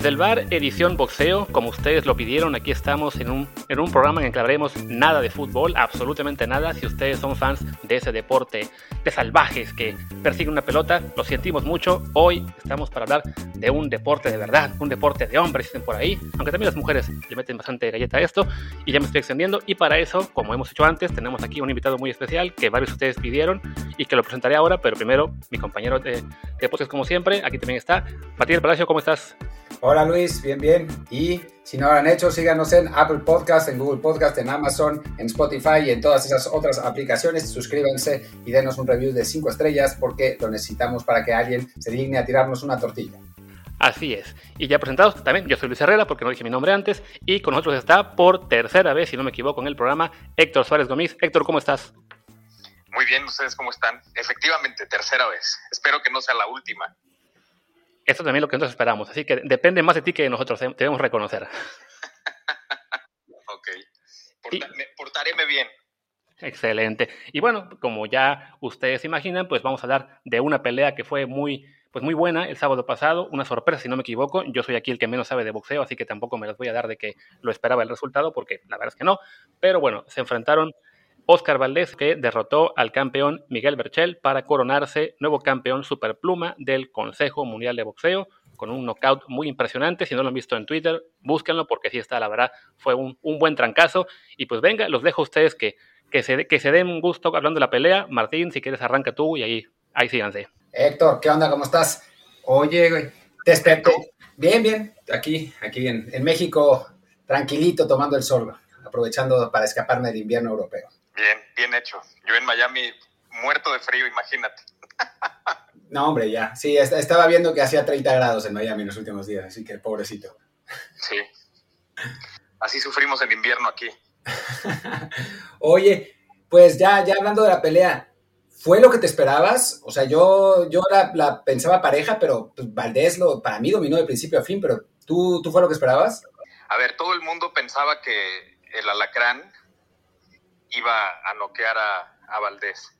Desde el bar Edición Boxeo, como ustedes lo pidieron, aquí estamos en un, en un programa en el que hablaremos nada de fútbol, absolutamente nada. Si ustedes son fans de ese deporte de salvajes que persiguen una pelota, lo sentimos mucho. Hoy estamos para hablar de un deporte de verdad, un deporte de hombres, dicen por ahí, aunque también las mujeres le meten bastante galleta a esto. Y ya me estoy extendiendo. Y para eso, como hemos hecho antes, tenemos aquí un invitado muy especial que varios de ustedes pidieron y que lo presentaré ahora, pero primero mi compañero de, de como siempre, aquí también está. Matías Palacio, ¿cómo estás? Hola Luis, bien, bien. Y si no lo han hecho, síganos en Apple Podcast, en Google Podcast, en Amazon, en Spotify y en todas esas otras aplicaciones. Suscríbanse y denos un review de 5 estrellas porque lo necesitamos para que alguien se digne a tirarnos una tortilla. Así es. Y ya presentados también, yo soy Luis Herrera porque no dije mi nombre antes y con nosotros está por tercera vez, si no me equivoco, en el programa Héctor Suárez Gómez. Héctor, ¿cómo estás? Muy bien, ¿ustedes cómo están? Efectivamente, tercera vez. Espero que no sea la última. Esto también es lo que nosotros esperamos, así que depende más de ti que de nosotros, debemos reconocer. ok, Portarme, portaréme bien. Excelente. Y bueno, como ya ustedes imaginan, pues vamos a hablar de una pelea que fue muy, pues muy buena el sábado pasado, una sorpresa si no me equivoco. Yo soy aquí el que menos sabe de boxeo, así que tampoco me las voy a dar de que lo esperaba el resultado, porque la verdad es que no. Pero bueno, se enfrentaron Oscar Valdés, que derrotó al campeón Miguel Berchel para coronarse nuevo campeón superpluma del Consejo Mundial de Boxeo, con un knockout muy impresionante. Si no lo han visto en Twitter, búsquenlo porque sí está, la verdad, fue un, buen trancazo. Y pues venga, los dejo a ustedes que, que, se, que se den un gusto hablando de la pelea. Martín, si quieres, arranca tú y ahí, ahí síganse. Héctor, ¿qué onda? ¿Cómo estás? Oye, güey, te espero. Bien, bien, aquí, aquí en, en México, tranquilito, tomando el sol, aprovechando para escaparme del invierno europeo. Bien, bien hecho. Yo en Miami muerto de frío, imagínate. No, hombre, ya. Sí, estaba viendo que hacía 30 grados en Miami en los últimos días, así que pobrecito. Sí. Así sufrimos el invierno aquí. Oye, pues ya, ya hablando de la pelea, ¿fue lo que te esperabas? O sea, yo, yo la, la pensaba pareja, pero pues, Valdés lo, para mí dominó de principio a fin, pero ¿tú, ¿tú fue lo que esperabas? A ver, todo el mundo pensaba que el alacrán iba a noquear a, a Valdés.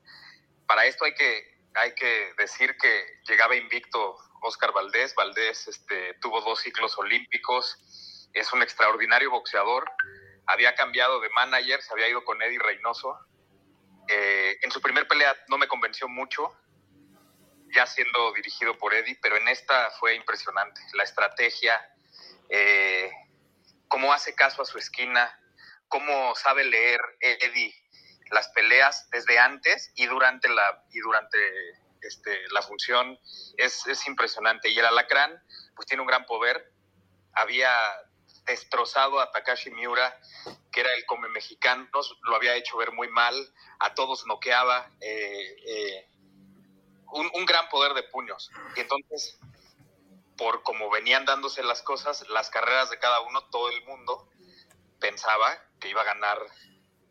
Para esto hay que, hay que decir que llegaba invicto Oscar Valdés. Valdés este, tuvo dos ciclos olímpicos, es un extraordinario boxeador. Había cambiado de manager, se había ido con Eddie Reynoso. Eh, en su primer pelea no me convenció mucho, ya siendo dirigido por Eddie, pero en esta fue impresionante. La estrategia, eh, cómo hace caso a su esquina, cómo sabe leer Eddie las peleas desde antes y durante la, y durante este, la función es, es, impresionante. Y el alacrán, pues tiene un gran poder. Había destrozado a Takashi Miura, que era el come mexicano, lo había hecho ver muy mal, a todos noqueaba, eh, eh, un, un, gran poder de puños. Y entonces, por como venían dándose las cosas, las carreras de cada uno, todo el mundo pensaba que iba a ganar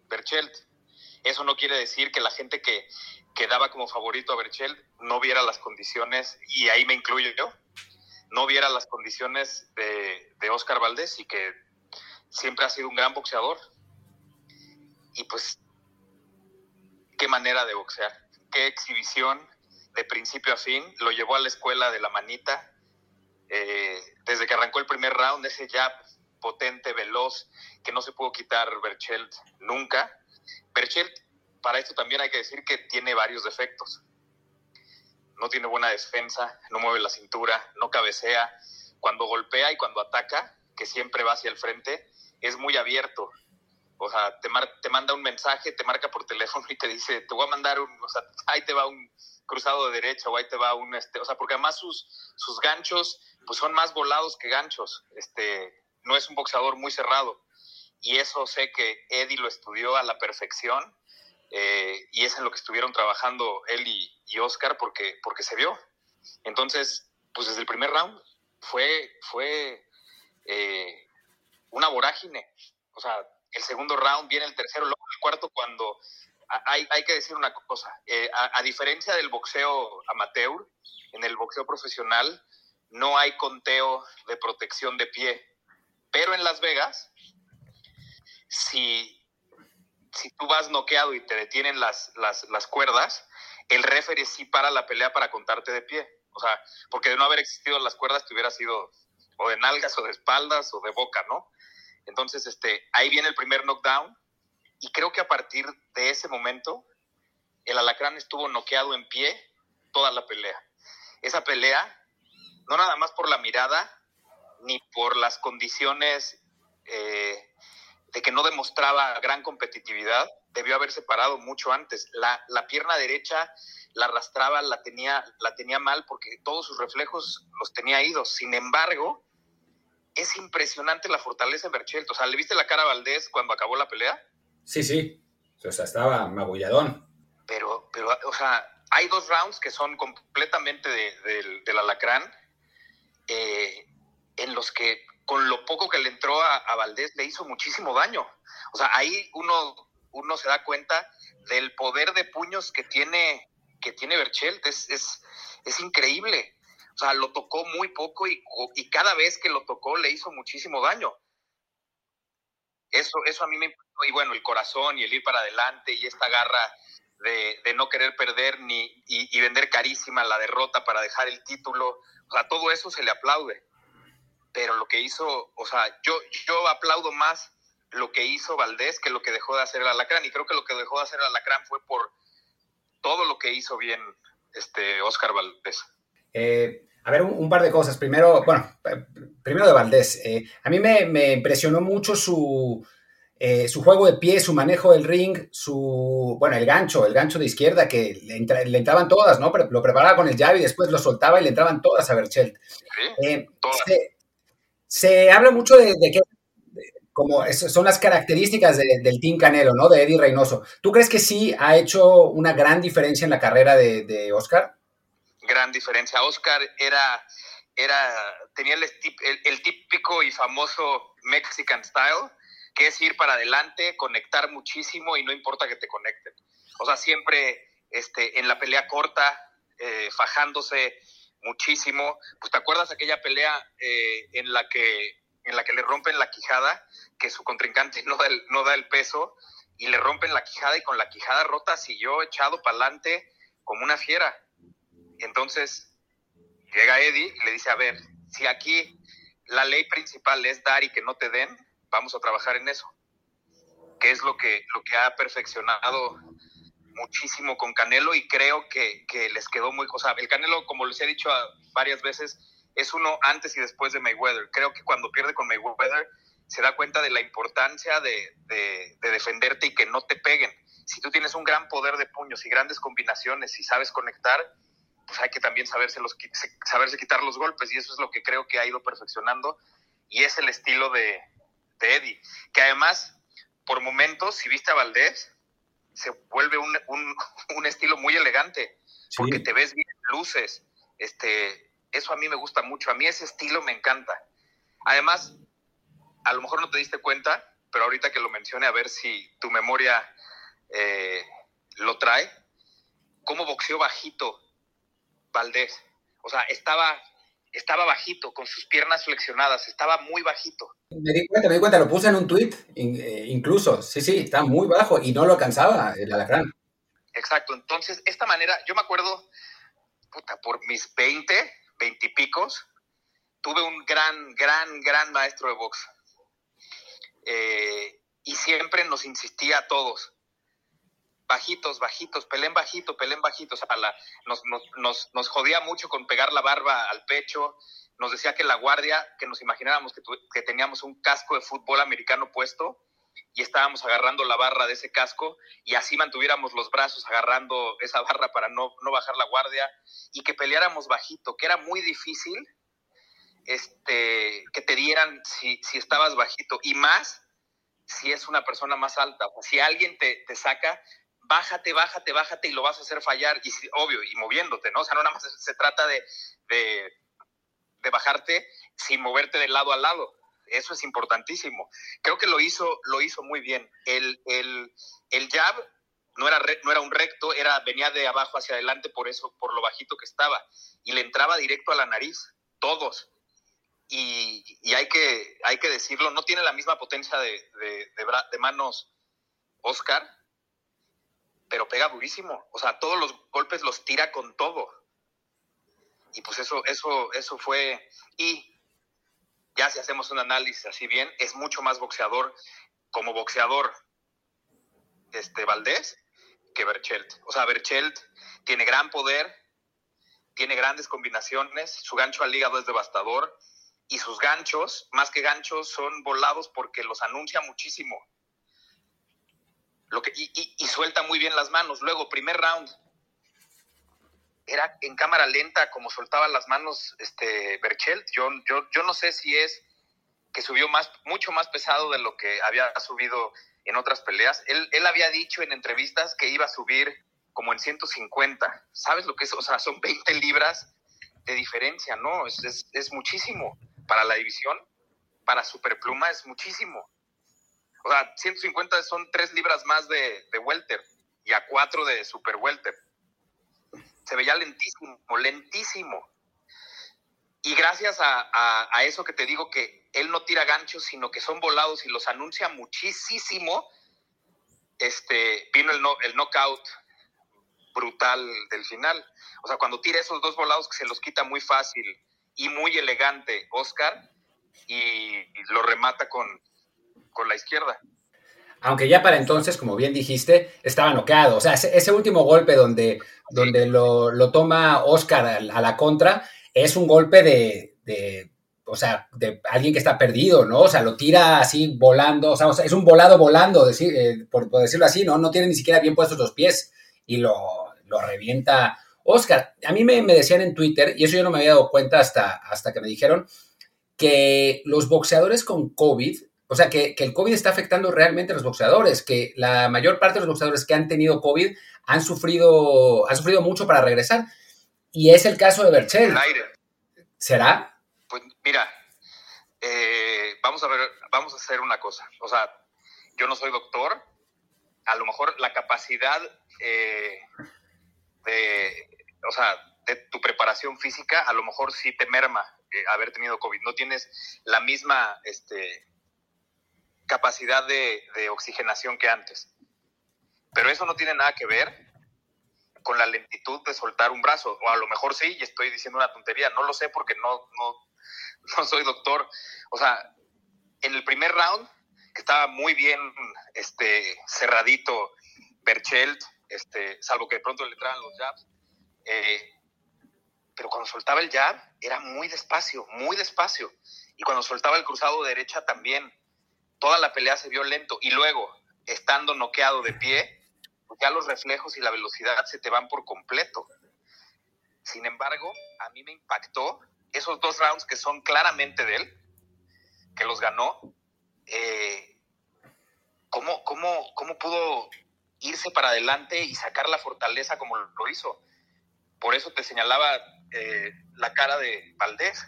Berchelt. Eso no quiere decir que la gente que, que daba como favorito a Berchelt no viera las condiciones, y ahí me incluyo yo, no viera las condiciones de, de Oscar Valdés y que siempre ha sido un gran boxeador. Y pues, qué manera de boxear, qué exhibición de principio a fin, lo llevó a la escuela de la manita, eh, desde que arrancó el primer round, ese jab potente, veloz, que no se pudo quitar Berchelt nunca. Berchelt, para esto también hay que decir que tiene varios defectos. No tiene buena defensa, no mueve la cintura, no cabecea. Cuando golpea y cuando ataca, que siempre va hacia el frente, es muy abierto. O sea, te, mar te manda un mensaje, te marca por teléfono y te dice, te voy a mandar un, o sea, ahí te va un cruzado de derecha o ahí te va un, este, o sea, porque además sus, sus ganchos, pues son más volados que ganchos. Este, no es un boxeador muy cerrado. Y eso sé que Eddie lo estudió a la perfección eh, y es en lo que estuvieron trabajando él y, y, Oscar porque, porque se vio. Entonces, pues desde el primer round fue, fue eh, una vorágine. O sea, el segundo round viene el tercero, luego el cuarto cuando... Hay, hay que decir una cosa, eh, a, a diferencia del boxeo amateur, en el boxeo profesional no hay conteo de protección de pie pero en Las Vegas, si, si tú vas noqueado y te detienen las, las, las cuerdas, el referee sí para la pelea para contarte de pie. O sea, porque de no haber existido las cuerdas te hubiera sido o de nalgas, o de espaldas, o de boca, ¿no? Entonces, este, ahí viene el primer knockdown, y creo que a partir de ese momento, el alacrán estuvo noqueado en pie toda la pelea. Esa pelea, no nada más por la mirada, ni por las condiciones eh, de que no demostraba gran competitividad, debió haberse parado mucho antes. La, la, pierna derecha la arrastraba, la tenía, la tenía mal porque todos sus reflejos los tenía idos. Sin embargo, es impresionante la fortaleza de Berchelt. O sea, ¿le viste la cara a Valdés cuando acabó la pelea? Sí, sí. O sea, estaba magulladón. Pero, pero, o sea, hay dos rounds que son completamente del alacrán, eh, en los que con lo poco que le entró a, Valdés le hizo muchísimo daño. O sea, ahí uno, uno se da cuenta del poder de puños que tiene, que tiene Berchelt. Es, es, es increíble. O sea, lo tocó muy poco y, y, cada vez que lo tocó le hizo muchísimo daño. Eso, eso a mí me impactó. Y bueno, el corazón y el ir para adelante y esta garra de, de no querer perder ni, y, y vender carísima la derrota para dejar el título. O sea, todo eso se le aplaude pero lo que hizo, o sea, yo, yo aplaudo más lo que hizo Valdés que lo que dejó de hacer el Alacrán, y creo que lo que dejó de hacer el Alacrán fue por todo lo que hizo bien este Oscar Valdés. Eh, a ver, un, un, par de cosas. Primero, bueno, primero de Valdés. Eh, a mí me, me, impresionó mucho su, eh, su juego de pie, su manejo del ring, su, bueno, el gancho, el gancho de izquierda que le, entra, le entraban todas, ¿no? Lo preparaba con el llave y después lo soltaba y le entraban todas a Berchelt. Sí, todas. Se, se habla mucho de, que como son las características de, del Team Canelo, ¿no? De Eddie Reynoso. ¿Tú crees que sí ha hecho una gran diferencia en la carrera de, de Oscar? Gran diferencia. Oscar era, era tenía el, típico y famoso Mexican style, que es ir para adelante, conectar muchísimo y no importa que te conecten. O sea, siempre este, en la pelea corta, eh, fajándose, muchísimo. Pues te acuerdas aquella pelea eh, en la que en la que le rompen la quijada, que su contrincante no da el, no da el peso y le rompen la quijada y con la quijada rota siguió echado para adelante como una fiera. Entonces llega Eddie y le dice, a ver, si aquí la ley principal es dar y que no te den, vamos a trabajar en eso. Que es lo que, lo que ha perfeccionado muchísimo con Canelo y creo que, que les quedó muy cosa. El Canelo, como les he dicho varias veces, es uno antes y después de Mayweather. Creo que cuando pierde con Mayweather se da cuenta de la importancia de, de, de defenderte y que no te peguen. Si tú tienes un gran poder de puños y grandes combinaciones y sabes conectar, pues hay que también saberse, los, saberse quitar los golpes y eso es lo que creo que ha ido perfeccionando y es el estilo de, de Eddie, que además, por momentos, si viste a Valdés, se vuelve un, un, un estilo muy elegante, porque te ves bien, luces, este, eso a mí me gusta mucho, a mí ese estilo me encanta. Además, a lo mejor no te diste cuenta, pero ahorita que lo mencione, a ver si tu memoria eh, lo trae, cómo boxeó bajito Valdés. O sea, estaba, estaba bajito, con sus piernas flexionadas, estaba muy bajito. Me di cuenta, me di cuenta, lo puse en un tweet, eh, incluso, sí, sí, está muy bajo y no lo alcanzaba el alacrán. Exacto, entonces, esta manera, yo me acuerdo, puta, por mis 20, 20 y picos, tuve un gran, gran, gran maestro de box. Eh, y siempre nos insistía a todos, bajitos, bajitos, pelén bajito, pelén bajito. O sea, la, nos, nos, nos, nos, jodía mucho con pegar la barba al pecho. Nos decía que la guardia, que nos imagináramos que, tu, que teníamos un casco de fútbol americano puesto y estábamos agarrando la barra de ese casco y así mantuviéramos los brazos agarrando esa barra para no, no bajar la guardia y que peleáramos bajito, que era muy difícil este, que te dieran si, si estabas bajito y más si es una persona más alta. O si alguien te, te saca, bájate, bájate, bájate y lo vas a hacer fallar, y obvio, y moviéndote, ¿no? O sea, no nada más se, trata de, de, de, bajarte sin moverte de lado a lado. Eso es importantísimo. Creo que lo hizo, lo hizo muy bien. El, el, el jab no era, no era un recto, era, venía de abajo hacia adelante por eso, por lo bajito que estaba. Y le entraba directo a la nariz, todos. Y, y hay, que, hay que decirlo, no tiene la misma potencia de, de, de manos Oscar, pero pega durísimo. O sea, todos los golpes los tira con todo. Y pues eso, eso, eso fue. Y ya si hacemos un análisis así bien, es mucho más boxeador como boxeador este Valdés que Berchelt. O sea, Berchelt tiene gran poder, tiene grandes combinaciones, su gancho al hígado es devastador y sus ganchos, más que ganchos, son volados porque los anuncia muchísimo. Lo que, y, suelta muy bien las manos. Luego, primer round, era en cámara lenta como soltaba las manos este Berchelt. Yo, yo, yo no sé si es que subió más, mucho más pesado de lo que había subido en otras peleas. Él, él había dicho en entrevistas que iba a subir como en 150. ¿Sabes lo que es? O sea, son 20 libras de diferencia, ¿no? Es, es, es muchísimo para la división, para Superpluma es muchísimo. O sea, 150 son 3 libras más de, de welter y a 4 de super welter. Se veía lentísimo, lentísimo. Y gracias a, a, eso que te digo que él no tira ganchos, sino que son volados y los anuncia muchísimo, este, vino el, no, el knockout brutal del final. O sea, cuando tira esos dos volados que se los quita muy fácil y muy elegante Oscar y, lo remata con, la izquierda. Aunque ya para entonces, como bien dijiste, estaba noqueado. O sea, ese, último golpe donde, donde lo, toma Oscar a, la contra es un golpe de, o sea, de alguien que está perdido, ¿no? O sea, lo tira así volando, o sea, es un volado volando, decir, eh, por, decirlo así, ¿no? No tiene ni siquiera bien puestos los pies y lo, lo revienta Oscar, a mí me, decían en Twitter, y eso yo no me había dado cuenta hasta, hasta que me dijeron, que los boxeadores con COVID, o sea, que, el COVID está afectando realmente a los boxeadores, que la mayor parte de los boxeadores que han tenido COVID han sufrido, han sufrido mucho para regresar. Y es el caso de Berchel. ¿Será? Pues mira, eh, vamos a ver, vamos a hacer una cosa. O sea, yo no soy doctor, a lo mejor la capacidad eh, de o sea, de tu preparación física, a lo mejor sí te merma eh, haber tenido COVID. No tienes la misma este, capacidad de, oxigenación que antes. Pero eso no tiene nada que ver con la lentitud de soltar un brazo. O a lo mejor sí, y estoy diciendo una tontería. No lo sé porque no, no, no soy doctor. O sea, en el primer round, que estaba muy bien este, cerradito Berchelt, este, salvo que de pronto le entraban los jabs, eh, pero cuando soltaba el jab era muy despacio, muy despacio. Y cuando soltaba el cruzado derecha también, toda la pelea se vio lento. Y luego, estando noqueado de pie, pues ya los reflejos y la velocidad se te van por completo. Sin embargo, a mí me impactó esos dos rounds que son claramente de él, que los ganó. Eh, ¿cómo, cómo, ¿Cómo pudo irse para adelante y sacar la fortaleza como lo hizo? por eso te señalaba eh, la cara de Valdés.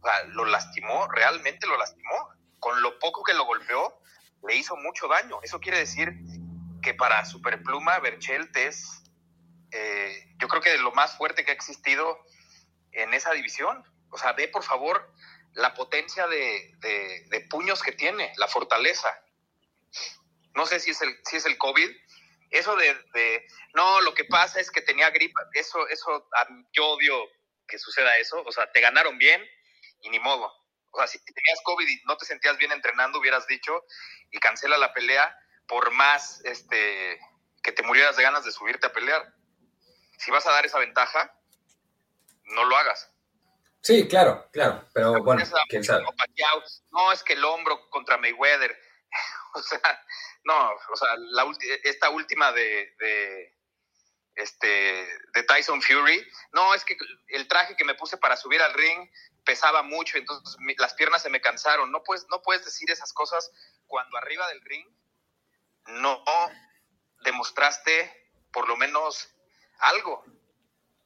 O sea, lo lastimó, realmente lo lastimó. Con lo poco que lo golpeó, le hizo mucho daño. Eso quiere decir que para Superpluma, Berchelt es, eh, yo creo que de lo más fuerte que ha existido en esa división. O sea, ve por favor la potencia de, de puños que tiene, la fortaleza. No sé si es el, si es el COVID, eso de, no, lo que pasa es que tenía gripa, eso, eso, yo odio que suceda eso, o sea, te ganaron bien y ni modo. O sea, si tenías COVID y no te sentías bien entrenando, hubieras dicho y cancela la pelea por más este, que te murieras de ganas de subirte a pelear. Si vas a dar esa ventaja, no lo hagas. Sí, claro, claro, pero bueno, quién sabe. No, es que el hombro contra Mayweather, o sea, no, o sea, la, esta última de, este, de Tyson Fury, no, es que el traje que me puse para subir al ring pesaba mucho, entonces las piernas se me cansaron. No puedes, no puedes decir esas cosas cuando arriba del ring no demostraste por lo menos algo.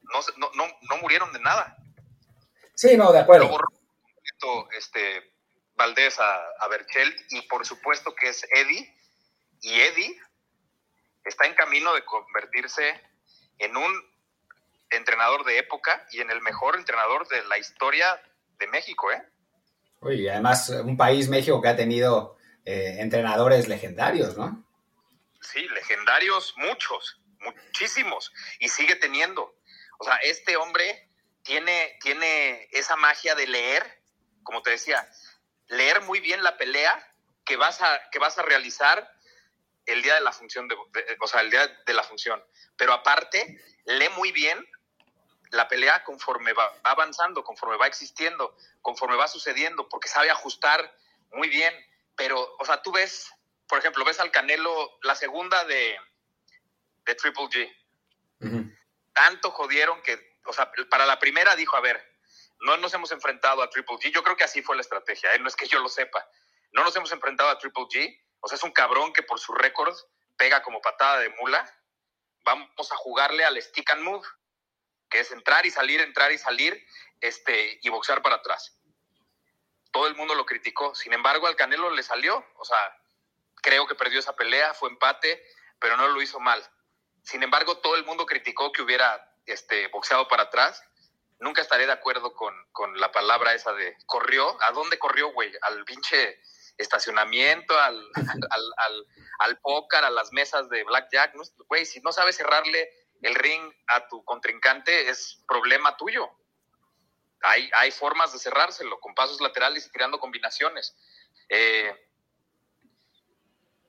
No, no, no, murieron de nada. Sí, no, de acuerdo. este, Valdés a, a Berchelt y por supuesto que es Eddie y Eddie está en camino de convertirse en un entrenador de época y en el mejor entrenador de la historia de México, ¿eh? Uy, además un país, México, que ha tenido eh, entrenadores legendarios, ¿no? Sí, legendarios muchos, muchísimos, y sigue teniendo. O sea, este hombre tiene, tiene esa magia de leer, como te decía, leer muy bien la pelea que vas a, que vas a realizar el día de la función, de, o sea, el día de la función. Pero aparte, lee muy bien la pelea conforme va avanzando, conforme va existiendo, conforme va sucediendo, porque sabe ajustar muy bien. Pero, o sea, tú ves, por ejemplo, ves al Canelo, la segunda de, de Triple G. Tanto jodieron que, o sea, para la primera dijo, a ver, no nos hemos enfrentado a Triple G. Yo creo que así fue la estrategia, ¿eh? no es que yo lo sepa. No nos hemos enfrentado a Triple G. O sea, es un cabrón que por su récord pega como patada de mula. Vamos a jugarle al stick and move, que es entrar y salir, entrar y salir, este, y boxear para atrás. Todo el mundo lo criticó. Sin embargo, al Canelo le salió. O sea, creo que perdió esa pelea, fue empate, pero no lo hizo mal. Sin embargo, todo el mundo criticó que hubiera este, boxeado para atrás nunca estaré de acuerdo con, la palabra esa de corrió. ¿A dónde corrió, güey? Al pinche estacionamiento, al, al, al, póker, a las mesas de blackjack. Güey, si no sabes cerrarle el ring a tu contrincante, es problema tuyo. Hay, hay formas de cerrárselo, con pasos laterales y tirando combinaciones. Eh,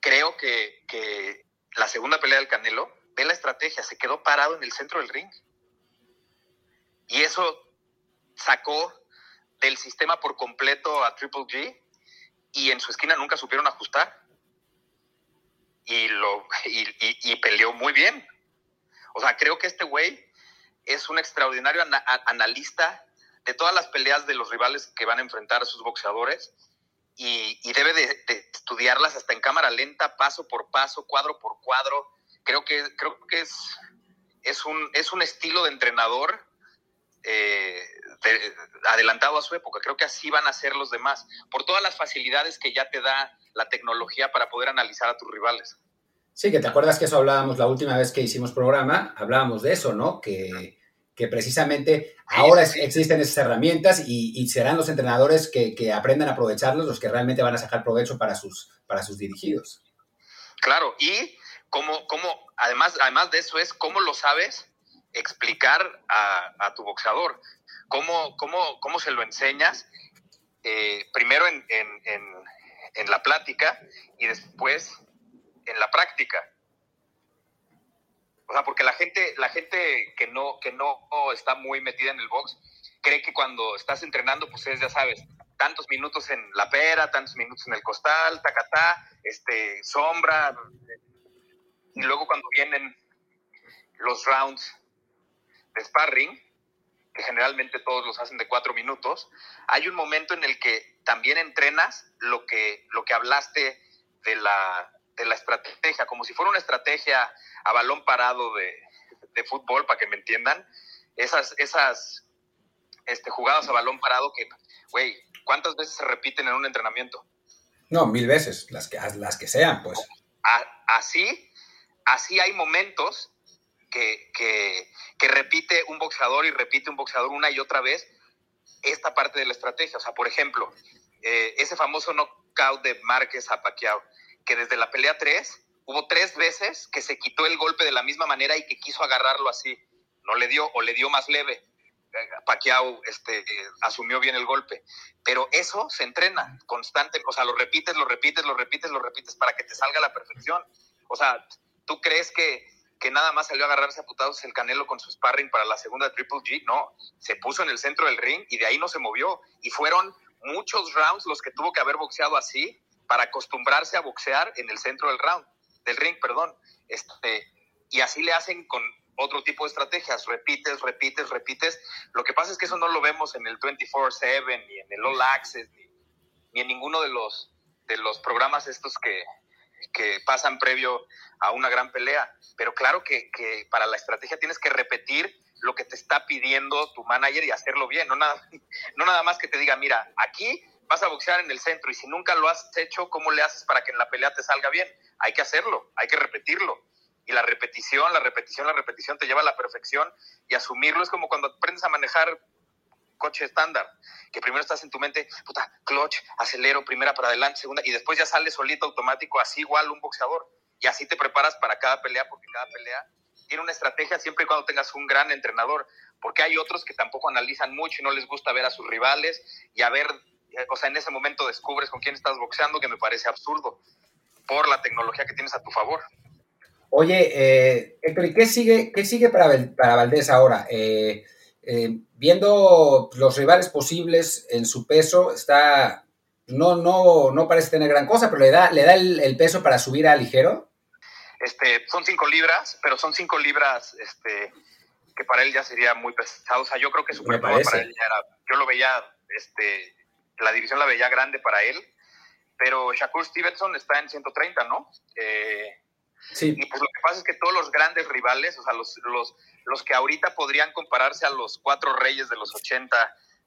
creo que, que la segunda pelea del Canelo, ve la estrategia, se quedó parado en el centro del ring y eso sacó del sistema por completo a Triple G y en su esquina nunca supieron ajustar. Y, lo, y, peleó muy bien. O sea, creo que este güey es un extraordinario analista de todas las peleas de los rivales que van a enfrentar a sus boxeadores y, debe de, estudiarlas hasta en cámara lenta, paso por paso, cuadro por cuadro. Creo que, creo que es, es, un, es un estilo de entrenador eh, adelantado a su época. Creo que así van a ser los demás, por todas las facilidades que ya te da la tecnología para poder analizar a tus rivales. Sí, que te acuerdas que eso hablábamos la última vez que hicimos programa, hablábamos de eso, ¿no? Que, que precisamente ahora existen esas herramientas y, serán los entrenadores que, que, aprendan a aprovecharlos los que realmente van a sacar provecho para sus, para sus dirigidos. Claro, y como, como además, además de eso es cómo lo sabes explicar a, tu boxeador. ¿Cómo, cómo, cómo se lo enseñas? Eh, primero en, la plática y después en la práctica. O sea, porque la gente, la gente que no, que no está muy metida en el box cree que cuando estás entrenando, pues es, ya sabes, tantos minutos en la pera, tantos minutos en el costal, tacatá, este, sombra. Y luego cuando vienen los rounds de sparring, que generalmente todos los hacen de cuatro minutos, hay un momento en el que también entrenas lo que, lo que hablaste de la, de la estrategia, como si fuera una estrategia a balón parado de, de fútbol, para que me entiendan, esas, esas este, jugadas a balón parado que, güey, ¿cuántas veces se repiten en un entrenamiento? No, mil veces, las que, las que sean, pues. así, así hay momentos que, repite un boxeador y repite un boxeador una y otra vez esta parte de la estrategia. O sea, por ejemplo, eh, ese famoso knockout de Márquez a Pacquiao, que desde la pelea 3 hubo tres veces que se quitó el golpe de la misma manera y que quiso agarrarlo así. No le dio o le dio más leve. Eh, Pacquiao este, asumió bien el golpe. Pero eso se entrena constante. O sea, lo repites, lo repites, lo repites, lo repites para que te salga a la perfección. O sea, ¿tú crees que que nada más salió a agarrarse a putados el Canelo con su sparring para la segunda Triple G, no, se puso en el centro del ring y de ahí no se movió. Y fueron muchos rounds los que tuvo que haber boxeado así para acostumbrarse a boxear en el centro del round, del ring, perdón. Este, y así le hacen con otro tipo de estrategias, repites, repites, repites. Lo que pasa es que eso no lo vemos en el 24/7 ni en el All Access ni, ni en ninguno de los de los programas estos que, que pasan previo a una gran pelea. Pero claro que, para la estrategia tienes que repetir lo que te está pidiendo tu manager y hacerlo bien. No nada, no nada más que te diga, mira, aquí vas a boxear en el centro y si nunca lo has hecho, ¿cómo le haces para que en la pelea te salga bien? Hay que hacerlo, hay que repetirlo. Y la repetición, la repetición, la repetición te lleva a la perfección y asumirlo es como cuando aprendes a manejar coche estándar, que primero estás en tu mente, puta, clutch, acelero, primera para adelante, segunda, y después ya sale solito automático, así igual un boxeador. Y así te preparas para cada pelea, porque cada pelea tiene una estrategia siempre y cuando tengas un gran entrenador, porque hay otros que tampoco analizan mucho y no les gusta ver a sus rivales y a ver o sea, en ese momento descubres con quién estás boxeando, que me parece absurdo, por la tecnología que tienes a tu favor. Oye, eh, Héctor, ¿y qué sigue, qué sigue para, para Valdés ahora? Eh, eh, viendo los rivales posibles en su peso, está no, no, no parece tener gran cosa, pero le da, le da el, peso para subir a ligero. Este, son cinco libras, pero son cinco libras este, que para él ya sería muy pesado. O sea, yo creo que su para él ya era, yo lo veía, este, la división la veía grande para él, pero Shakur Stevenson está en 130, ¿no? Eh, sí. Y pues lo que pasa es que todos los grandes rivales, o sea, los, los, los que ahorita podrían compararse a los cuatro reyes de los 80,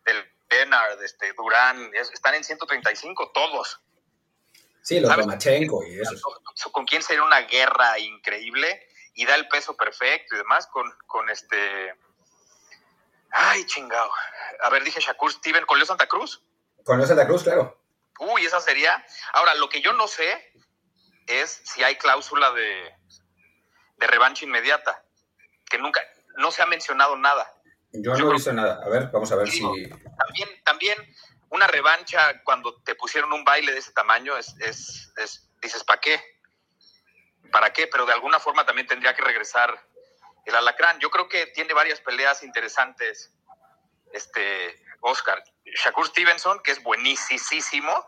del Bernard, este, Durán, están en 135 todos. Sí, los Lomachenko y eso. ¿Con quién sería una guerra increíble? Y da el peso perfecto y demás con, con este... Ay, chingado. A ver, dije Shakur Steven, ¿con Leo Santa Cruz? Con Leo Santa Cruz, claro. Uy, esa sería... Ahora, lo que yo no sé es si hay cláusula de, de revancha inmediata, que nunca, no se ha mencionado nada. Yo no he visto nada. A ver, vamos a ver si. También, también una revancha cuando te pusieron un baile de ese tamaño es, es, dices, ¿para qué? ¿Para qué? Pero de alguna forma también tendría que regresar el alacrán. Yo creo que tiene varias peleas interesantes. Este, Oscar. Shakur Stevenson, que es buenísimo.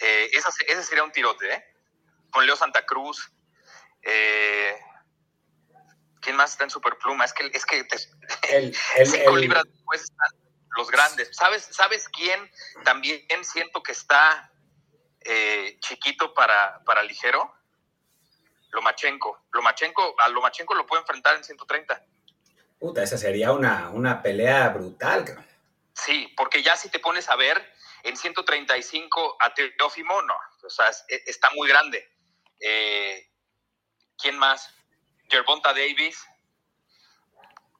Eh, ese sería un tirote, ¿eh? Con Leo Santa Cruz. Eh, ¿Quién más está en Superpluma? Es que, es que el, cinco libras después están los grandes. ¿Sabes, ¿Sabes quién también siento que está eh, chiquito para, para ligero? Lomachenko. Lomachenko. A Lomachenko lo puede enfrentar en 130. Puta, esa sería una, una pelea brutal. Sí, porque ya si te pones a ver, en 135 a Teófimo, no. O sea, está muy grande. Eh, ¿Quién más? Gervonta Davis,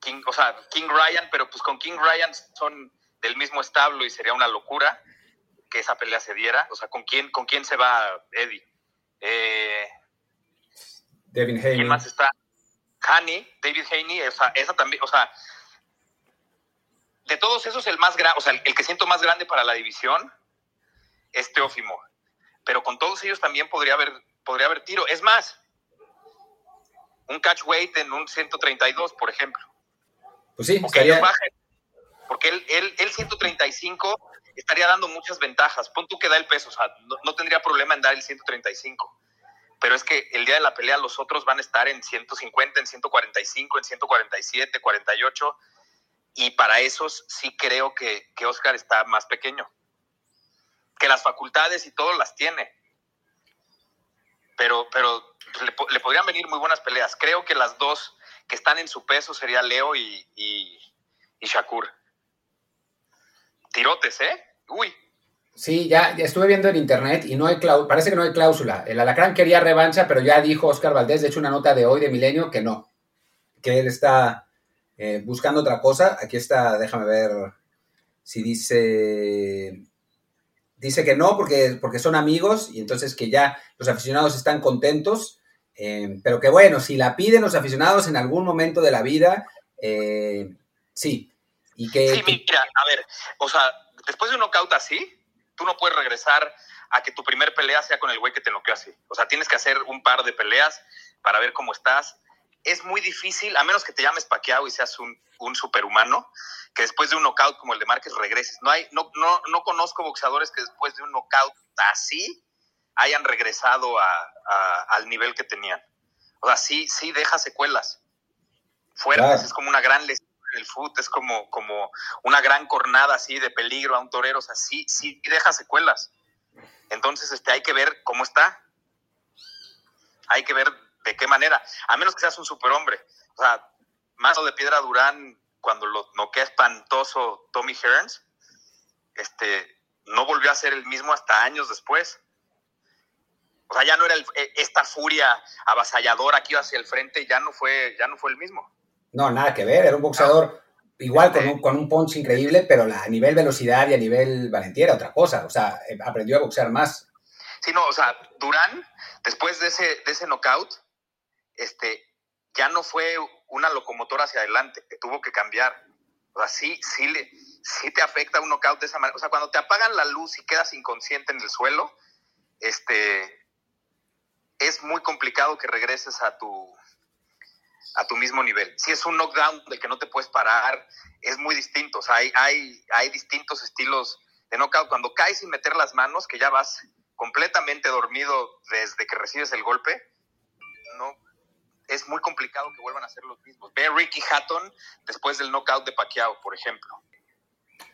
King, o sea, King Ryan, pero pues con King Ryan son del mismo establo y sería una locura que esa pelea se diera. O sea, ¿con quién, con quién se va Eddie? Eh, Devin Haney. ¿Quién más está? Haney, David Haney, esa, esa también, o sea, de todos esos el más grande, o sea, el, que siento más grande para la división es Teófimo. Pero con todos ellos también podría haber, podría haber tiro. Es más, un catch weight en un 132, por ejemplo. Pues sí, porque, porque él, él, él, 135 estaría dando muchas ventajas. Pon tú que da el peso, o sea, no, tendría problema en dar el 135. Pero es que el día de la pelea los otros van a estar en 150, en 145, en 147, 48. Y para esos sí creo que, que Oscar está más pequeño. Que las facultades y todo las tiene. Pero, pero le, podrían venir muy buenas peleas. Creo que las dos que están en su peso sería Leo y, y, Shakur. Tirotes, ¿eh? Uy. Sí, ya, estuve viendo en internet y no hay parece que no hay cláusula. El Alacrán quería revancha, pero ya dijo Oscar Valdés, de hecho una nota de hoy de Milenio, que no, que él está eh, buscando otra cosa. Aquí está, déjame ver si dice dice que no porque, porque son amigos y entonces que ya los aficionados están contentos, eh, pero que bueno, si la piden los aficionados en algún momento de la vida, eh, sí. Y que, sí, mira, a ver, o sea, después de un knockout así, tú no puedes regresar a que tu primer pelea sea con el güey que te noqueó así. O sea, tienes que hacer un par de peleas para ver cómo estás. Es muy difícil, a menos que te llames paqueado y seas un, un superhumano, que después de un knockout como el de Márquez regreses. No, hay, no, no, no conozco boxeadores que después de un knockout así hayan regresado a, al nivel que tenían. O sea, sí, sí deja secuelas fuertes, es como una gran lesión en el foot, es como, como una gran cornada así de peligro a un torero, o sea, sí, sí deja secuelas. Entonces, este, hay que ver cómo está. Hay que ver de qué manera, a menos que seas un superhombre. O sea, Mazo de Piedra Durán cuando lo noquea espantoso Tommy Hearns, este, no volvió a ser el mismo hasta años después. O sea, ya no era e, esta furia avasalladora que iba hacia el frente, ya no fue, ya no fue el mismo. No, nada que ver, era un boxeador igual con un, con un punch increíble, pero a nivel velocidad y a nivel valentía era otra cosa. O sea, eh, aprendió a boxear más. Sí, no, o sea, Durán, después de ese, de ese knockout, este, ya no fue una locomotora hacia adelante, que tuvo que cambiar. O sea, sí, sí, le, sí te afecta un knockout de esa manera. O sea, cuando te apagan la luz y quedas inconsciente en el suelo, este, es muy complicado que regreses a tu, a tu mismo nivel. Si es un knockdown del que no te puedes parar, es muy distinto. O sea, hay, hay, hay distintos estilos de knockout. Cuando caes sin meter las manos, que ya vas completamente dormido desde que recibes el golpe, no, es muy complicado que vuelvan a ser los mismos. Ve Ricky Hatton después del knockout de Pacquiao, por ejemplo.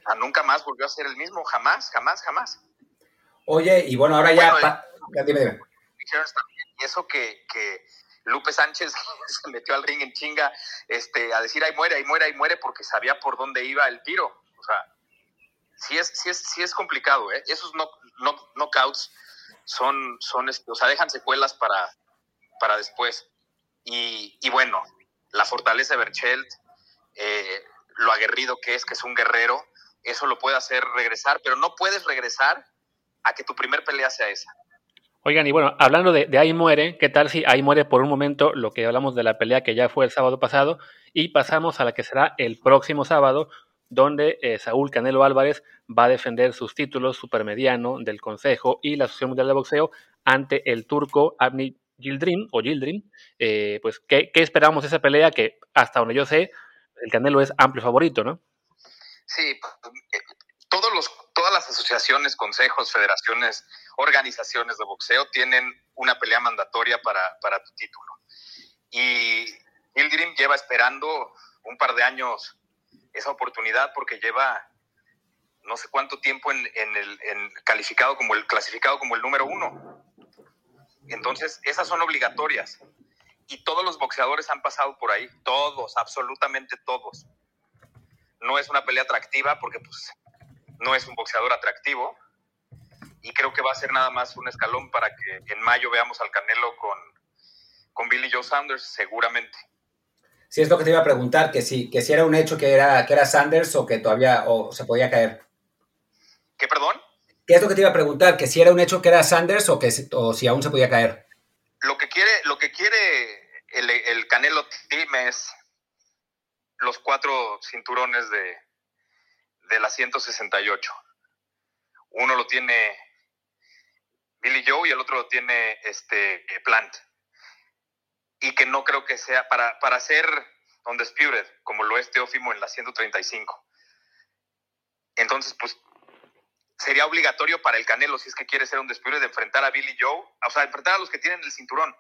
A nunca más volvió a ser el mismo, jamás, jamás, jamás. Oye, y bueno, ahora ya... Y eso que, que Lupe Sánchez se metió al ring en chinga este, a decir, ahí muere, ahí muere, ahí muere, porque sabía por dónde iba el tiro. O sea, sí es, sí es, sí es complicado, ¿eh? Esos knockouts son, son, o sea, dejan secuelas para, para después. Y, bueno, la fortaleza de Berchelt, eh, lo aguerrido que es, que es un guerrero, eso lo puede hacer regresar, pero no puedes regresar a que tu primer pelea sea esa. Oigan, y bueno, hablando de, ahí muere, ¿qué tal si ahí muere por un momento lo que hablamos de la pelea que ya fue el sábado pasado y pasamos a la que será el próximo sábado, donde eh, Saúl Canelo Álvarez va a defender sus títulos supermediano del Consejo y la Asociación Mundial de Boxeo ante el turco Abni Gildrim o Gildrim. Eh, pues, ¿qué, ¿qué, esperamos de esa pelea? Que hasta donde yo sé, el Canelo es amplio favorito, ¿no? Sí, eh, todos los, todas las asociaciones, consejos, federaciones, organizaciones de boxeo tienen una pelea mandatoria para, para tu título. Y Gildrim lleva esperando un par de años esa oportunidad porque lleva no sé cuánto tiempo en, en el calificado como el clasificado como el número uno. Entonces, esas son obligatorias. Y todos los boxeadores han pasado por ahí, todos, absolutamente todos. No es una pelea atractiva porque pues no es un boxeador atractivo. Y creo que va a ser nada más un escalón para que en mayo veamos al Canelo con, con Billy Joe Sanders, seguramente. Sí, es lo que te iba a preguntar, que si, que si era un hecho que era, que era Sanders o que todavía o se podía caer. ¿Qué, perdón? ¿Qué es lo que te iba a preguntar? ¿Que si era un hecho que era Sanders o, que, o si aún se podía caer? Lo que quiere, lo que quiere el, el Canelo Team es los cuatro cinturones de, de la 168. Uno lo tiene Billy Joe y el otro lo tiene este Plant y que no creo que sea para, para ser undisputed, como lo es Teófimo en la 135. Entonces, pues sería obligatorio para el Canelo, si es que quiere ser un de enfrentar a Billy Joe, o sea, enfrentar a los que tienen el cinturón.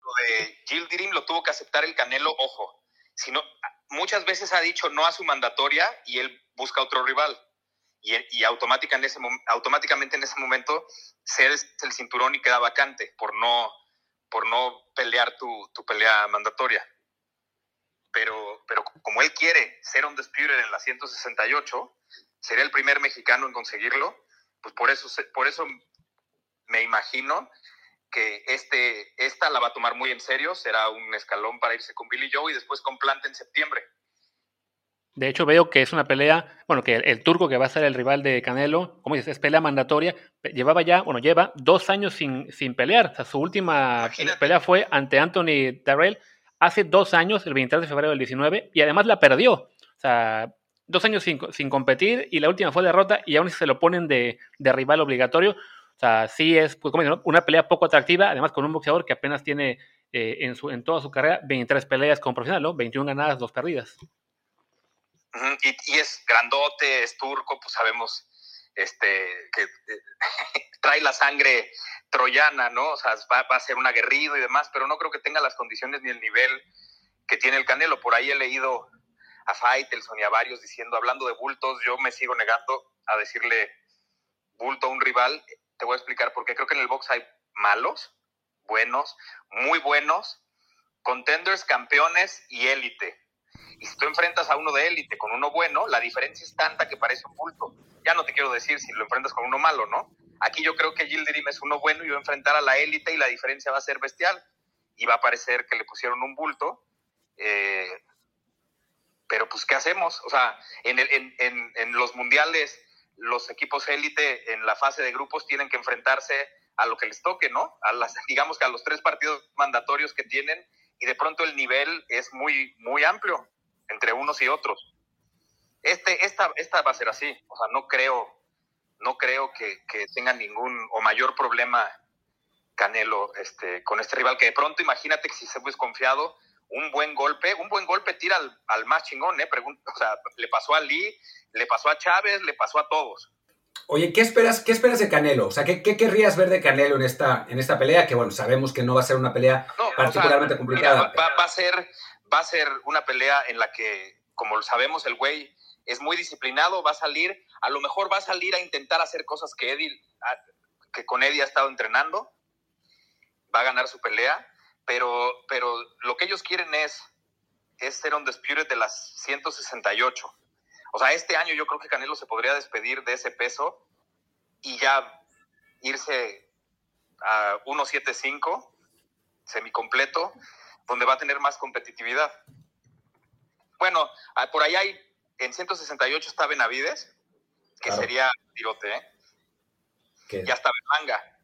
Lo de Jill Dirim lo tuvo que aceptar el Canelo, ojo. Si no, muchas veces ha dicho no a su mandatoria y él busca otro rival. Y, y en ese, automáticamente en ese momento cedes el cinturón y queda vacante por no, por no pelear tu, tu pelea mandatoria. Pero, pero como él quiere ser un disputer en la 168, sería el primer mexicano en conseguirlo, pues por eso, por eso me imagino que este, esta la va a tomar muy en serio, será un escalón para irse con Billy Joe y después con Plant en septiembre. De hecho, veo que es una pelea, bueno, que el, turco que va a ser el rival de Canelo, como dices, es pelea mandatoria, llevaba ya, bueno, lleva dos años sin, sin pelear. O sea, su última pelea fue ante Anthony Darrell hace dos años, el 23 de febrero del 19, y además la perdió. O sea, dos años sin, sin competir y la última fue derrota y aún se lo ponen de, de rival obligatorio. O sea, sí es, pues, como una pelea poco atractiva, además con un boxeador que apenas tiene eh, en, su, en toda su carrera 23 peleas como profesional, ¿no? 21 ganadas, dos perdidas y, es grandote, es turco, pues sabemos este, que eh, trae la sangre troyana, ¿no? O sea, va, a ser un aguerrido y demás, pero no creo que tenga las condiciones ni el nivel que tiene el Canelo. Por ahí he leído a Faitelson y a varios diciendo, hablando de bultos, yo me sigo negando a decirle bulto a un rival. Te voy a explicar por qué. Creo que en el box hay malos, buenos, muy buenos, contenders, campeones y élite. Y si tú enfrentas a uno de élite con uno bueno, la diferencia es tanta que parece un bulto. Ya no te quiero decir si lo enfrentas con uno malo, ¿no? Aquí yo creo que Gilderim es uno bueno y va a enfrentar a la élite y la diferencia va a ser bestial. Y va a parecer que le pusieron un bulto. Eh, pero pues, ¿qué hacemos? O sea, en, en, en los mundiales, los equipos élite en la fase de grupos tienen que enfrentarse a lo que les toque, ¿no? A las, digamos que a los tres partidos mandatorios que tienen y de pronto el nivel es muy, muy amplio entre unos y otros. este, esta, esta va a ser así. O sea, no creo, no creo que, que tenga ningún o mayor problema Canelo este, con este rival, que de pronto imagínate que si se fue desconfiado, un buen golpe, un buen golpe tira al, al más chingón, ¿eh? o sea, le pasó a Lee, le pasó a Chávez, le pasó a todos. Oye, ¿qué esperas, qué esperas de Canelo? O sea, ¿qué, ¿qué, querrías ver de Canelo en esta, en esta pelea? Que bueno, sabemos que no va a ser una pelea particularmente complicada. va, va, a ser, va a ser una pelea en la que, como sabemos, el güey es muy disciplinado, va a salir, a lo mejor va a salir a intentar hacer cosas que Eddie, que con Eddie ha estado entrenando, va a ganar su pelea, pero, pero lo que ellos quieren es, es ser un disputed de las 168. O sea, este año yo creo que Canelo se podría despedir de ese peso y ya irse a 175, semicompleto, donde va a tener más competitividad. Bueno, ah, por ahí hay, en 168 está Benavides, que sería tirote, ¿eh? Ya está Berlanga.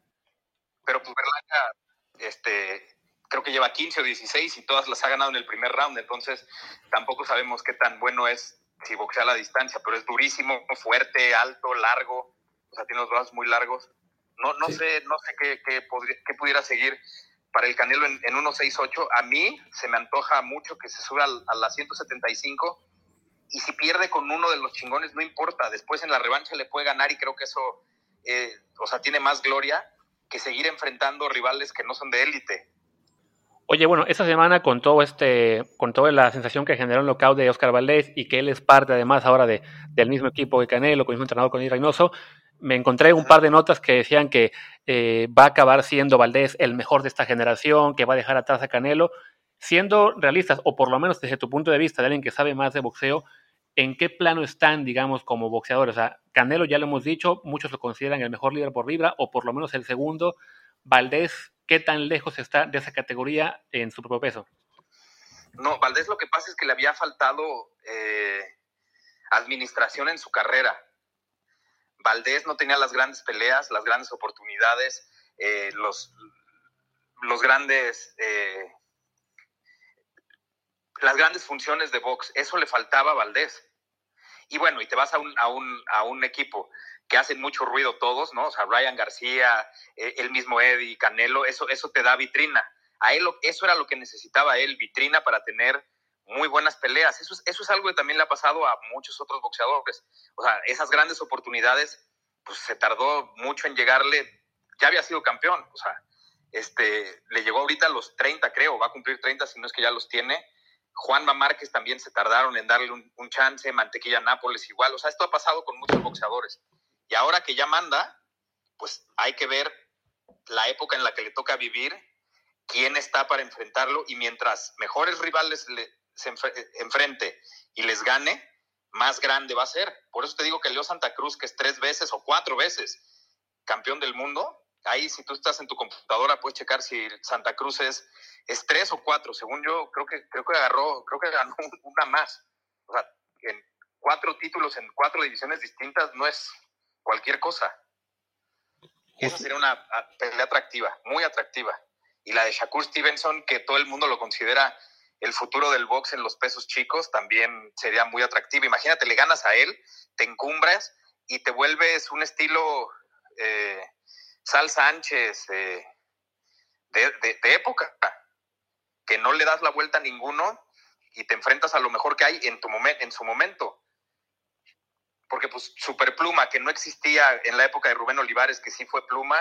Pero pues Berlanga, este, creo que lleva 15 o 16 y todas las ha ganado en el primer round, entonces tampoco sabemos qué tan bueno es si boxea a la distancia, pero es durísimo, fuerte, alto, largo, o sea, tiene los brazos muy largos. No, no sé, no sé qué, qué, podría, qué pudiera seguir para el Canelo en, en 1.68. A mí se me antoja mucho que se suba a la 175 y si pierde con uno de los chingones, no importa, después en la revancha le puede ganar y creo que eso, eh, o sea, tiene más gloria que seguir enfrentando rivales que no son de élite. Oye, bueno, esta semana con todo este, con toda la sensación que generó el knockout de Oscar Valdés y que él es parte además ahora de, del mismo equipo de Canelo, con el mismo entrenador con el Reynoso, me encontré un par de notas que decían que eh, va a acabar siendo Valdés el mejor de esta generación, que va a dejar atrás a Canelo. Siendo realistas, o por lo menos desde tu punto de vista de alguien que sabe más de boxeo, ¿en qué plano están, digamos, como boxeadores? O sea, Canelo ya lo hemos dicho, muchos lo consideran el mejor líder por libra, o por lo menos el segundo. Valdés, ¿qué tan lejos está de esa categoría en su propio peso? No, Valdés lo que pasa es que le había faltado eh, administración en su carrera. Valdés no tenía las grandes peleas, las grandes oportunidades, eh, los, los grandes, eh, las grandes funciones de box. Eso le faltaba a Valdés. Y bueno, y te vas a un, a un, a un equipo que hacen mucho ruido todos, ¿no? O sea, Ryan García, eh, el mismo Eddie, Canelo, eso, eso te da vitrina. A él eso era lo que necesitaba él, vitrina para tener muy buenas peleas. Eso es, eso es algo que también le ha pasado a muchos otros boxeadores. O sea, esas grandes oportunidades, pues se tardó mucho en llegarle. Ya había sido campeón, o sea, este, le llegó ahorita a los 30, creo, va a cumplir 30, si no es que ya los tiene. Juanma Márquez también se tardaron en darle un, un chance, Mantequilla Nápoles igual. O sea, esto ha pasado con muchos boxeadores. Ahora que ya manda, pues hay que ver la época en la que le toca vivir, quién está para enfrentarlo y mientras mejores rivales le, se enfrente y les gane, más grande va a ser. Por eso te digo que Leo Santa Cruz, que es tres veces o cuatro veces campeón del mundo, ahí si tú estás en tu computadora puedes checar si Santa Cruz es, es tres o cuatro. Según yo, creo que, creo que agarró, creo que ganó una más. O sea, en cuatro títulos en cuatro divisiones distintas no es, cualquier cosa. Esa sería una pelea atractiva, muy atractiva. Y la de Shakur Stevenson, que todo el mundo lo considera el futuro del box en los pesos chicos, también sería muy atractiva. Imagínate, le ganas a él, te encumbras y te vuelves un estilo eh, Sal Sánchez eh, de, época, que no le das la vuelta a ninguno y te enfrentas a lo mejor que hay en, tu en su momento porque pues Superpluma, que no existía en la época de Rubén Olivares, que sí fue Pluma,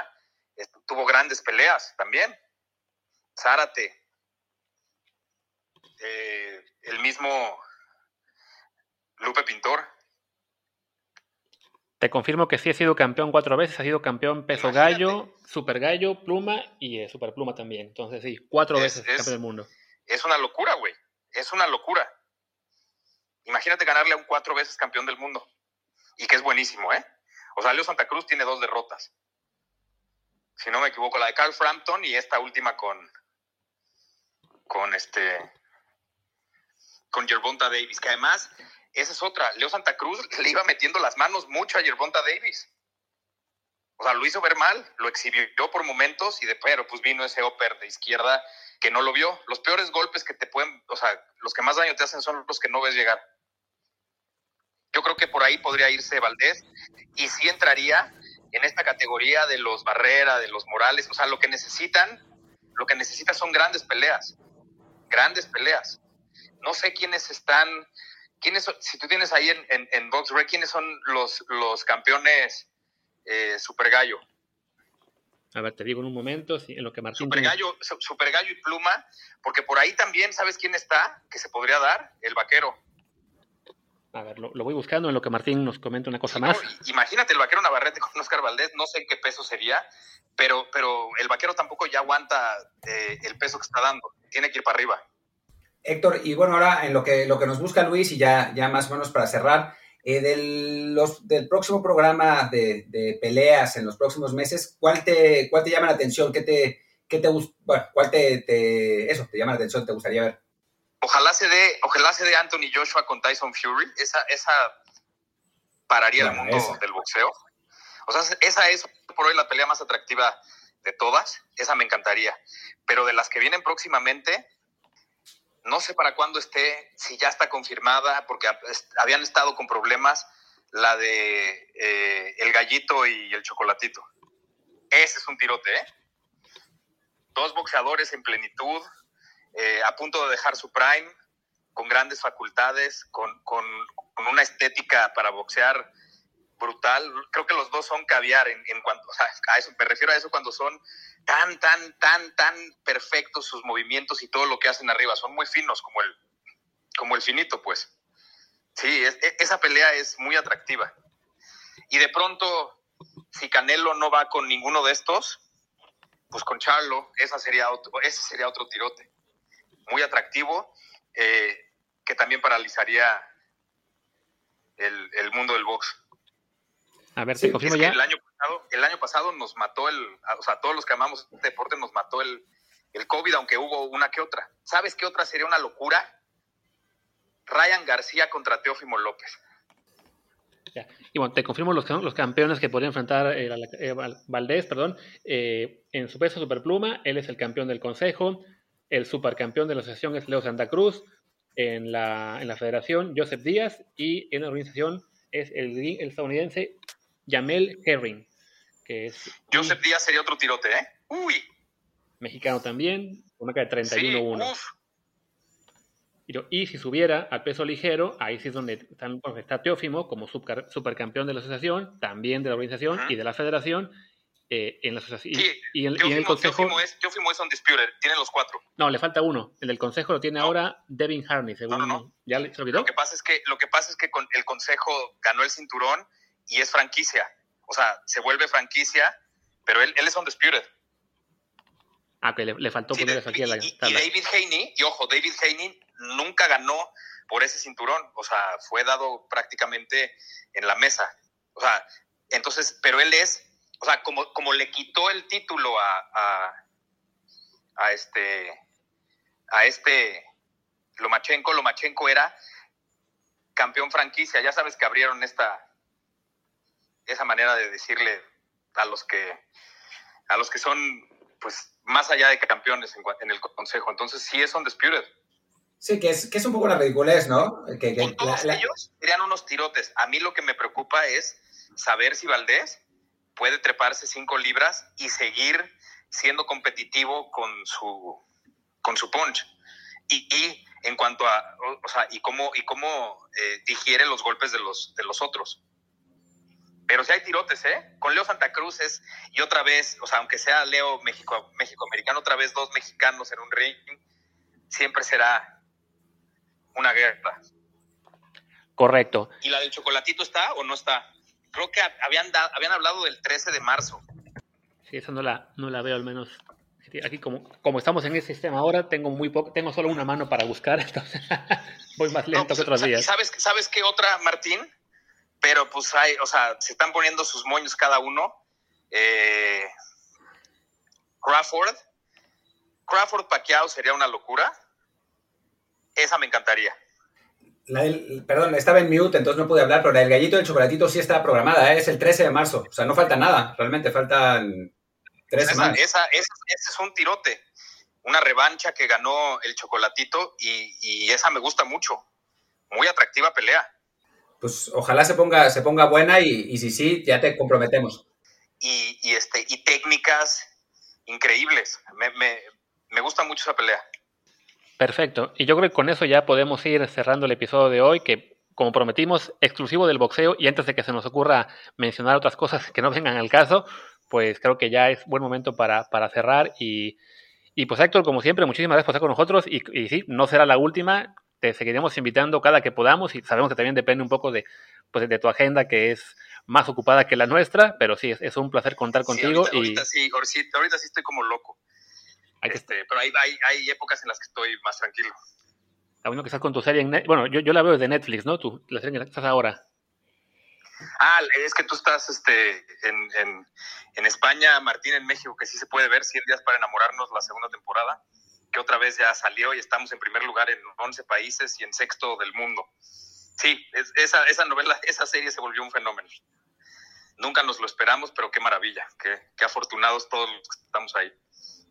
tuvo grandes peleas también. Zárate, eh, el mismo Lupe Pintor. Te confirmo que sí ha sido campeón cuatro veces, ha sido campeón peso gallo, super gallo, pluma y eh, super pluma también. Entonces sí, cuatro veces campeón del mundo. Es una locura, güey. Es una locura. Imagínate ganarle a un cuatro veces campeón del mundo y que es buenísimo, ¿eh? O sea, Leo Santa Cruz tiene dos derrotas. Si no me equivoco, la de Carl Frampton y esta última con con este con Yerbonta Davis, que además esa es otra. Leo Santa Cruz le iba metiendo las manos mucho a Yerbonta Davis. O sea, lo hizo ver mal, lo exhibió por momentos y de pero pues vino ese upper de izquierda que no lo vio. Los peores golpes que te pueden, o sea, los que más daño te hacen son los que no ves llegar. Yo creo que por ahí podría irse Valdés y sí entraría en esta categoría de los Barrera, de los Morales. O sea, lo que necesitan, lo que necesitan son grandes peleas. Grandes peleas. No sé quiénes están, quiénes, si tú tienes ahí en, en, en quiénes son los, los campeones eh, Super Gallo. A ver, te digo en un momento, en lo que Martín... Super Gallo, Super Gallo y Pluma, porque por ahí también, ¿sabes quién está? Que se podría dar, el vaquero. A ver, lo, voy buscando en lo que Martín nos comenta una cosa más. imagínate el vaquero Navarrete con Oscar Valdés, no sé en qué peso sería, pero, pero el vaquero tampoco ya aguanta eh, el peso que está dando, tiene que ir para arriba. Héctor, y bueno, ahora en lo que, lo que nos busca Luis, y ya, ya más o menos para cerrar, eh, del, los, del próximo programa de, de, peleas en los próximos meses, ¿cuál te, cuál te llama la atención? ¿Qué te, qué te bueno, cuál te, te, eso, te llama la atención, te gustaría ver? Ojalá se dé, ojalá se dé Anthony Joshua con Tyson Fury. Esa, esa pararía el mundo del boxeo. O sea, esa es por hoy la pelea más atractiva de todas. Esa me encantaría. Pero de las que vienen próximamente, no sé para cuándo esté, si ya está confirmada, porque habían estado con problemas la de eh, el gallito y el chocolatito. Ese es un tirote, ¿eh? Dos boxeadores en plenitud, eh, a punto de dejar su prime, con grandes facultades, con, con, una estética para boxear brutal. Creo que los dos son caviar en, en cuanto, o sea, a eso, me refiero a eso cuando son tan, tan, tan, tan perfectos sus movimientos y todo lo que hacen arriba. Son muy finos, como el, como el finito, pues. Sí, e, esa pelea es muy atractiva. Y de pronto, si Canelo no va con ninguno de estos, pues con Charlo, esa sería otro, ese sería otro tirote. Muy atractivo, eh, que también paralizaría el, el mundo del box. A ver, se confirma ya. El año, pasado, el año pasado nos mató el, o sea, todos los que amamos este deporte nos mató el, el COVID, aunque hubo una que otra. ¿Sabes qué otra sería una locura? Ryan García contra Teófimo López. Ya. Y bueno, te confirmo los, los campeones que podría enfrentar eh, eh, Valdés, perdón, eh, en su peso superpluma, él es el campeón del consejo, el supercampeón de la asociación es Leo Santa Cruz, en la, en la federación Joseph Díaz y en la organización es el, el estadounidense Yamel Herring, que es... Joseph Díaz sería otro tirote, ¿eh? Uy. Mexicano también, con una de 31-1. y si subiera al peso ligero, ahí sí es donde está Teófimo como supercampeón de la asociación, también de la organización y de la federación, eh, en la asociación. Sí, y, en, el consejo. Es, undisputed, tiene los cuatro. No, le falta uno. El del consejo lo tiene ahora Devin Harney, según. No, no, ¿Ya lo que pasa es que, lo que, pasa es que con el consejo ganó el cinturón y es franquicia. O sea, se vuelve franquicia, pero él, él es undisputed. Ah, que le, faltó poner aquí a la y, y, David Haney, y ojo, David Haney nunca ganó por ese cinturón, o sea, fue dado prácticamente en la mesa. O sea, entonces, pero él es, o sea, como, como le quitó el título a, a, a este, a este Lomachenko, Lomachenko era campeón franquicia, ya sabes que abrieron esta, esa manera de decirle a los que a los que son pues más allá de campeones en, el consejo. Entonces sí es un disputed. Sí, que es, que es un poco la ridiculez, ¿no? Que, todos ellos serían unos tirotes. A mí lo que me preocupa es saber si Valdés puede treparse cinco libras y seguir siendo competitivo con su, con su punch. Y, y en cuanto a, o, sea, y cómo, y cómo eh, digiere los golpes de los, de los otros. Pero si hay tirotes, ¿eh? Con Leo Santa Cruz es, y otra vez, o sea, aunque sea Leo México, México americano, otra vez dos mexicanos en un ring, siempre será una guerra. Correcto. ¿Y la del chocolatito está o no está? Creo que habían, habían hablado del 13 de marzo. Sí, esa no la, no la veo al menos. Aquí como, como estamos en ese sistema ahora, tengo muy poco, tengo solo una mano para buscar, entonces voy más lento que pues, otros días. ¿Sabes, ¿Sabes qué otra, Martín? pero pues hay, o sea, se están poniendo sus moños cada uno. Eh, Crawford, Crawford Pacquiao sería una locura. Esa me encantaría. Perdón, estaba en mute, entonces no pude hablar, pero el gallito del chocolatito sí está programada, ¿eh? es el 13 de marzo. O sea, no falta nada, realmente faltan tres esa, semanas. Esa, ese es un tirote, una revancha que ganó el chocolatito y, y esa me gusta mucho. Muy atractiva pelea. pues ojalá se ponga, se ponga buena y, si sí, ya te comprometemos. Y, este, y técnicas increíbles. Me, me, me gusta mucho esa pelea. Perfecto. Y yo creo que con eso ya podemos ir cerrando el episodio de hoy, que como prometimos, exclusivo del boxeo. Y antes de que se nos ocurra mencionar otras cosas que no vengan al caso, pues creo que ya es buen momento para, para cerrar. Y, y, pues Héctor, como siempre, muchísimas gracias por estar con nosotros. Y, y, sí, no será la última. Te seguiremos invitando cada que podamos y sabemos que también depende un poco de, pues, de tu agenda, que es más ocupada que la nuestra, pero sí, es, un placer contar contigo. y... ahorita, sí, ahorita sí estoy como loco. Este, pero hay, hay, hay, épocas en las que estoy más tranquilo. Está bueno que estás con tu serie en Netflix. Bueno, yo, yo la veo desde Netflix, ¿no? Tú, la serie en la que estás ahora. Ah, es que tú estás este, en, en, en, España, Martín en México, que sí se puede ver, 100 días para enamorarnos, la segunda temporada, que otra vez ya salió y estamos en primer lugar en 11 países y en sexto del mundo. Sí, esa, esa novela, esa serie se volvió un fenómeno. Nunca nos lo esperamos, pero qué maravilla, qué, qué afortunados todos los que estamos ahí.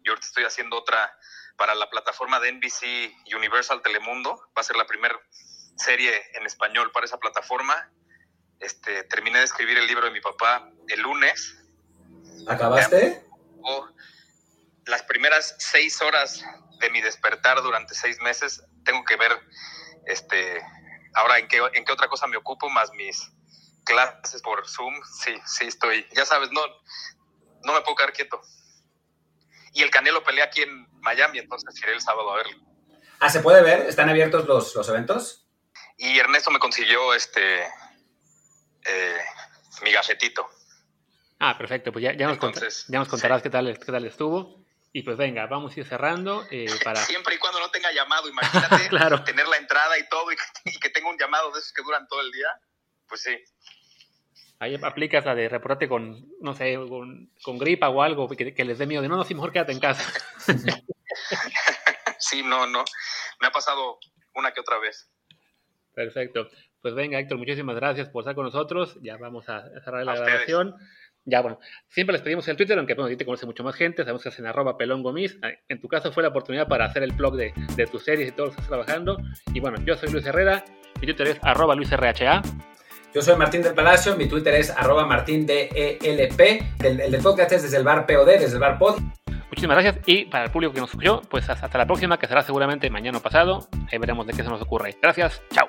Yo ahorita estoy haciendo otra para la plataforma de NBC Universal Telemundo. Va a ser la primera serie en español para esa plataforma. Este, terminé de escribir el libro de mi papá el lunes. ¿Acabaste? Las primeras seis horas de mi despertar durante seis meses tengo que ver este ahora en qué, en qué otra cosa me ocupo más mis clases por Zoom. Sí, sí estoy. Ya sabes, no, no me puedo quedar quieto y el Canelo pelea aquí en Miami, entonces iré el sábado a verlo. Ah, ¿se puede ver? ¿Están abiertos los, los eventos? Y Ernesto me consiguió este eh, mi gafetito. Ah, perfecto, pues ya, ya, nos, ya nos, contarás qué, tal, qué tal estuvo. Y pues venga, vamos a ir cerrando. Eh, para... Siempre y cuando no tenga llamado, imagínate tener la entrada y todo y que, y que tenga un llamado de esos que duran todo el día. Pues sí. Ahí aplicas la de reportarte con, no sé, con, gripa o algo que, les dé miedo. De no, no, sí, mejor quédate en casa. sí, no, no. Me ha pasado una que otra vez. Perfecto. Pues venga, Héctor, muchísimas gracias por estar con nosotros. Ya vamos a cerrar la grabación. Ya, bueno, siempre les pedimos el Twitter, aunque bueno, a ti te conoce mucho más gente, sabemos que hacen arroba pelongomis. En tu caso fue la oportunidad para hacer el blog de, de tus series y todo lo que estás trabajando. Y bueno, yo soy Luis Herrera, mi Twitter es arroba luisrha. Yo soy Martín del Palacio, mi Twitter es arroba martindelp, el, el de podcast es desde el bar POD, desde el bar pod. Muchísimas gracias y para el público que nos escuchó, pues hasta la próxima, que será seguramente mañana o pasado. Ahí veremos de qué se nos ocurre. Gracias, chao.